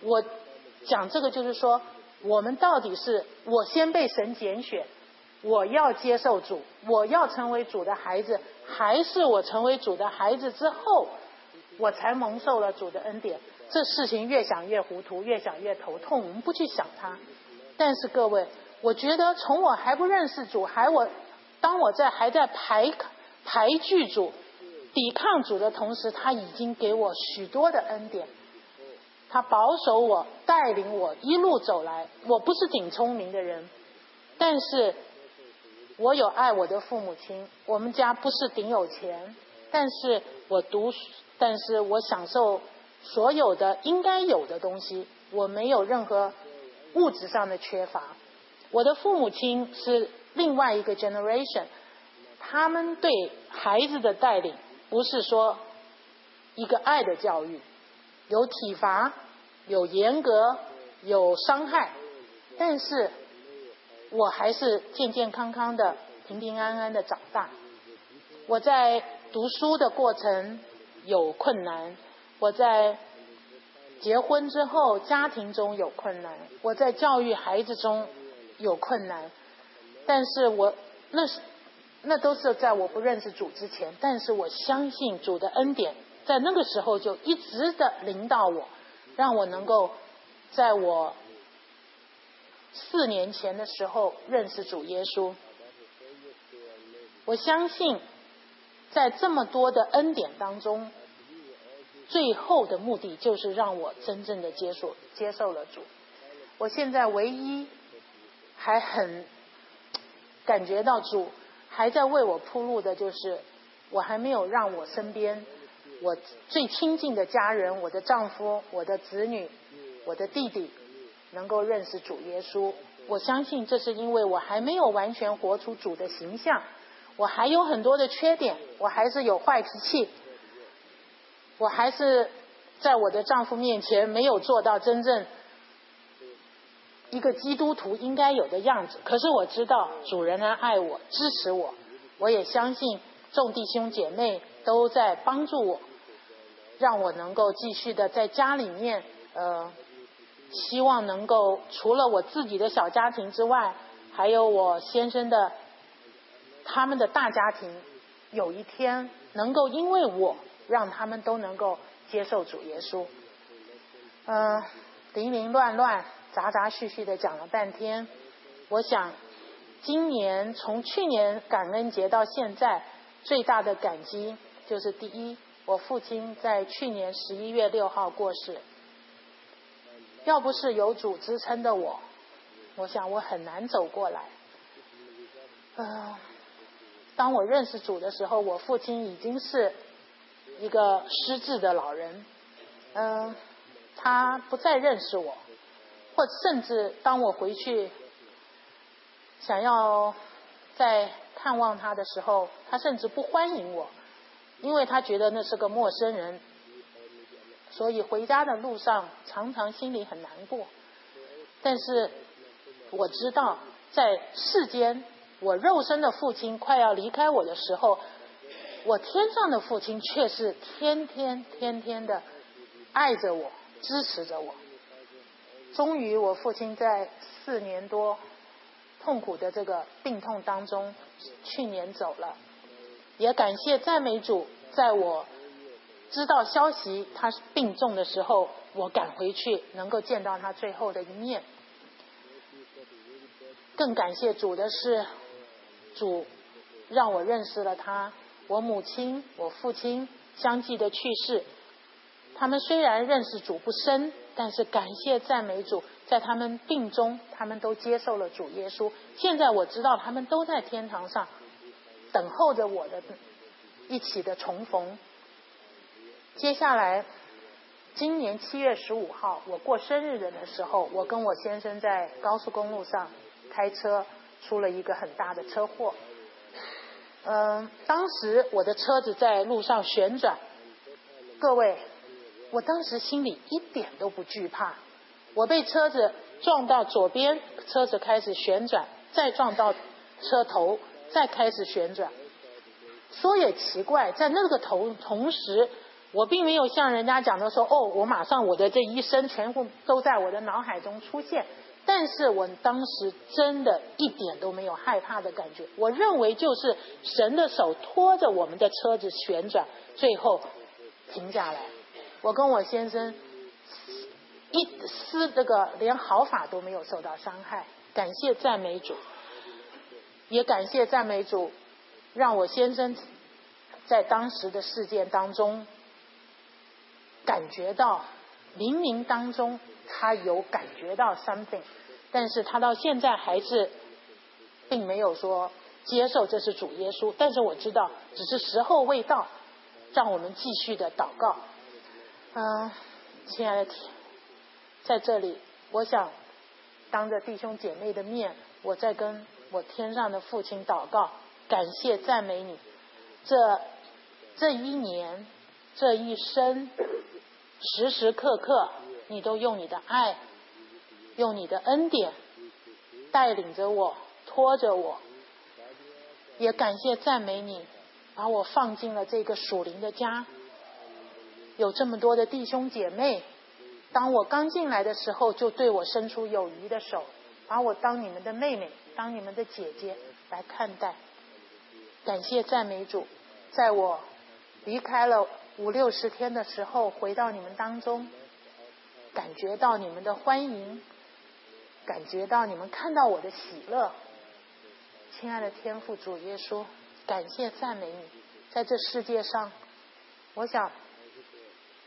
Speaker 4: 我讲这个就是说，我们到底是我先被神拣选，我要接受主，我要成为主的孩子，还是我成为主的孩子之后，我才蒙受了主的恩典？这事情越想越糊涂，越想越头痛。我们不去想它，但是各位，我觉得从我还不认识主，还我当我在还在排排拒主、抵抗主的同时，他已经给我许多的恩典。他保守我，带领我一路走来。我不是顶聪明的人，但是我有爱我的父母亲。我们家不是顶有钱，但是我读，但是我享受。所有的应该有的东西，我没有任何物质上的缺乏。我的父母亲是另外一个 generation，他们对孩子的带领不是说一个爱的教育，有体罚，有严格，有伤害，但是我还是健健康康的、平平安安的长大。我在读书的过程有困难。我在结婚之后，家庭中有困难；我在教育孩子中有困难。但是我那是那都是在我不认识主之前。但是我相信主的恩典，在那个时候就一直的领导我，让我能够在我四年前的时候认识主耶稣。我相信，在这么多的恩典当中。最后的目的就是让我真正的接受接受了主。我现在唯一还很感觉到主还在为我铺路的，就是我还没有让我身边我最亲近的家人，我的丈夫、我的子女、我的弟弟，能够认识主耶稣。我相信这是因为我还没有完全活出主的形象，我还有很多的缺点，我还是有坏脾气，我还是在我的丈夫面前没有做到真正一个基督徒应该有的样子。可是我知道主仍然爱我，支持我，我也相信众弟兄姐妹都在帮助我，让我能够继续的在家里面，呃。希望能够除了我自己的小家庭之外，还有我先生的他们的大家庭，有一天能够因为我让他们都能够接受主耶稣。嗯，零零乱乱、杂杂续续的讲了半天，我想今年从去年感恩节到现在，最大的感激就是第一，我父亲在去年十一月六号过世。要不是有主支撑的我，我想我很难走过来。嗯，当我认识主的时候，我父亲已经是一个失智的老人。嗯，他不再认识我，或甚至当我回去想要再看望他的时候，他甚至不欢迎我，因为他觉得那是个陌生人。所以回家的路上，常常心里很难过。但是我知道，在世间，我肉身的父亲快要离开我的时候，我天上的父亲却是天天天天的爱着我，支持着我。终于，我父亲在四年多痛苦的这个病痛当中，去年走了。也感谢赞美主，在我。知道消息，他病重的时候，我赶回去，能够见到他最后的一面。更感谢主的是，主让我认识了他。我母亲、我父亲相继的去世，他们虽然认识主不深，但是感谢赞美主，在他们病中，他们都接受了主耶稣。现在我知道他们都在天堂上，等候着我的一起的重逢。接下来，今年七月十五号，我过生日的时候，我跟我先生在高速公路上开车，出了一个很大的车祸。嗯，当时我的车子在路上旋转，各位，我当时心里一点都不惧怕。我被车子撞到左边，车子开始旋转，再撞到车头，再开始旋转。说也奇怪，在那个同同时。我并没有像人家讲的说，哦，我马上我的这一生全部都在我的脑海中出现，但是我当时真的一点都没有害怕的感觉。我认为就是神的手拖着我们的车子旋转，最后停下来。我跟我先生一丝这个连毫发都没有受到伤害，感谢赞美主，也感谢赞美主，让我先生在当时的事件当中。感觉到冥冥当中，他有感觉到 something，但是他到现在还是并没有说接受这是主耶稣。但是我知道，只是时候未到，让我们继续的祷告。嗯，亲爱的，在这里，我想当着弟兄姐妹的面，我在跟我天上的父亲祷告，感谢赞美你，这这一年，这一生。时时刻刻，你都用你的爱，用你的恩典带领着我，拖着我。也感谢赞美你，把我放进了这个属灵的家。有这么多的弟兄姐妹，当我刚进来的时候，就对我伸出友谊的手，把我当你们的妹妹，当你们的姐姐来看待。感谢赞美主，在我离开了。五六十天的时候回到你们当中，感觉到你们的欢迎，感觉到你们看到我的喜乐。亲爱的天父主耶稣，感谢赞美你，在这世界上，我想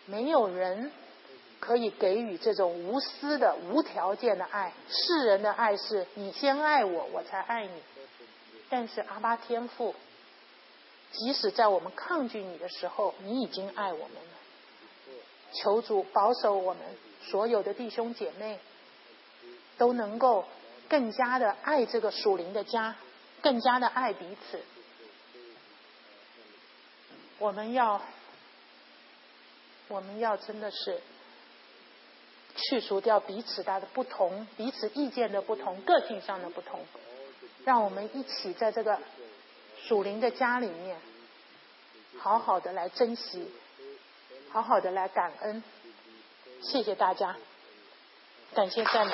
Speaker 4: 没有人可以给予这种无私的、无条件的爱。世人的爱是你先爱我，我才爱你。但是阿巴天父，即使在我们抗拒你的时候，你已经爱我们了。求主保守我们所有的弟兄姐妹，都能够更加的爱这个属灵的家，更加的爱彼此。我们要，我们要真的是去除掉彼此大的不同，彼此意见的不同，个性上的不同，让我们一起在这个属灵的家里面，好好的来珍惜。好好的来感恩，谢谢大家，感谢赞美。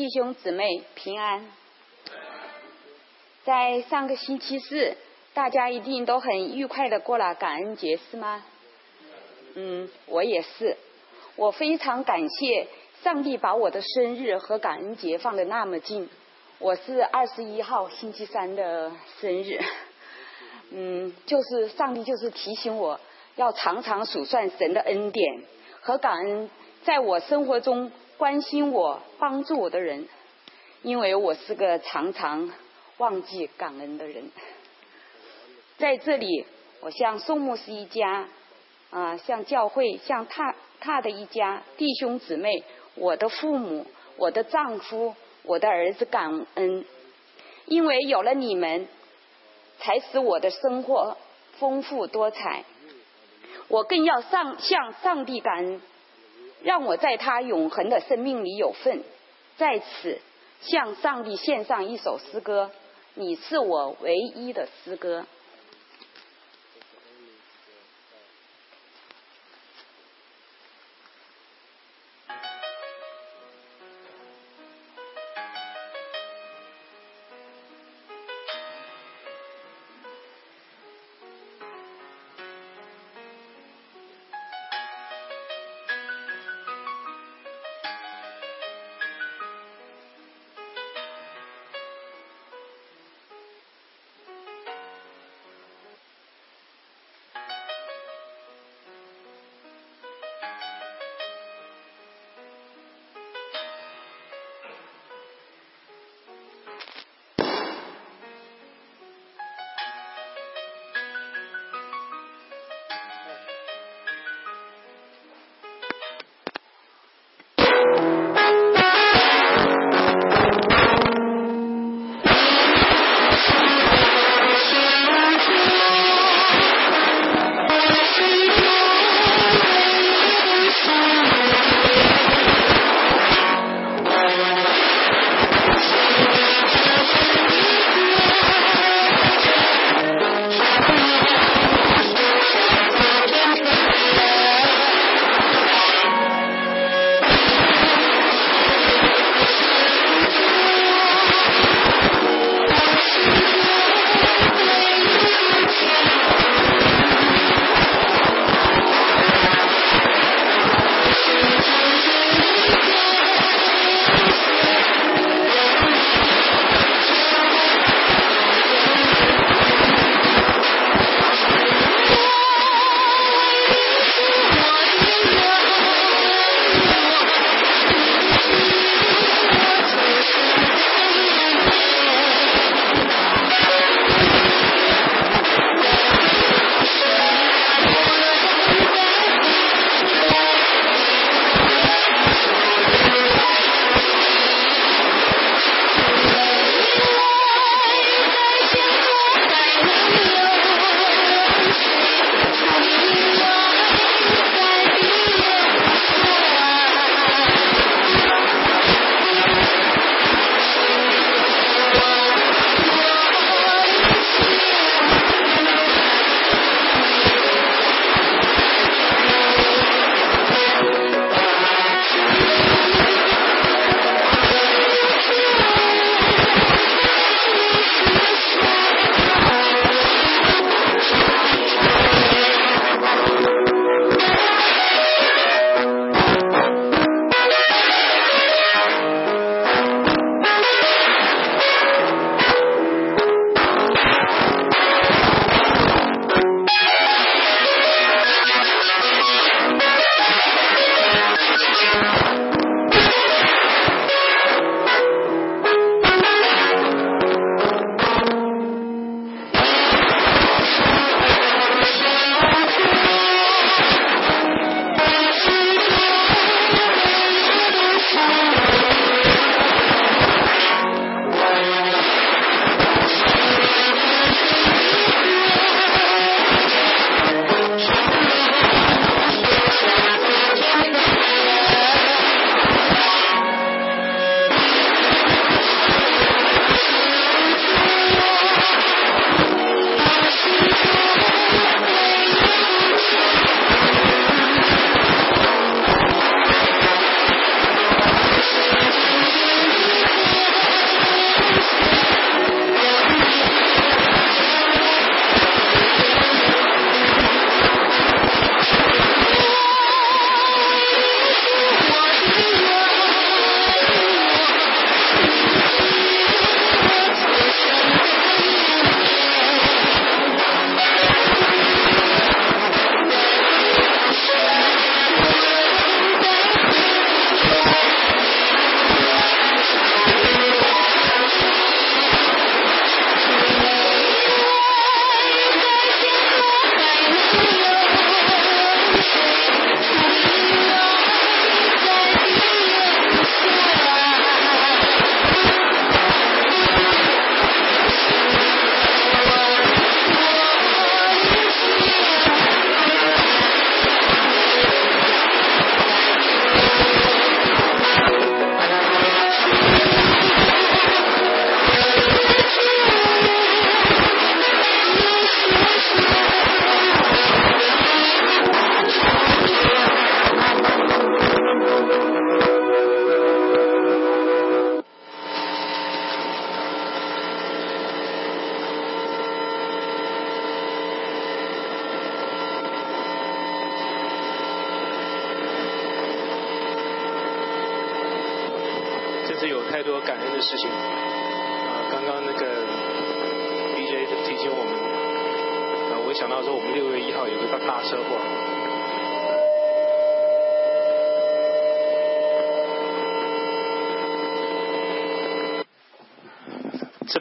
Speaker 5: 弟兄姊妹平安，在上个星期四。大家一定都很愉快的过了感恩节，是吗？嗯，我也是。我非常感谢上帝把我的生日和感恩节放的那么近。我是二十一号星期三的生日。嗯，就是上帝就是提醒我要常常数算神的恩典和感恩，在我生活中关心我、帮助我的人，因为我是个常常忘记感恩的人。在这里，我向宋牧师一家，啊，向教会，向他他的一家弟兄姊妹，我的父母，我的丈夫，我的儿子感恩，因为有了你们，才使我的生活丰富多彩。我更要上向上帝感恩，让我在他永恒的生命里有份。在此，向上帝献上一首诗歌，你是我唯一的诗歌。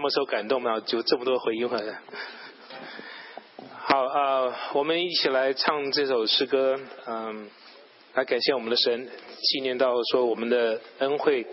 Speaker 6: 么受感动嘛？就这么多回应回来。好啊，我们一起来唱这首诗歌，嗯，来感谢我们的神，纪念到说我们的恩惠。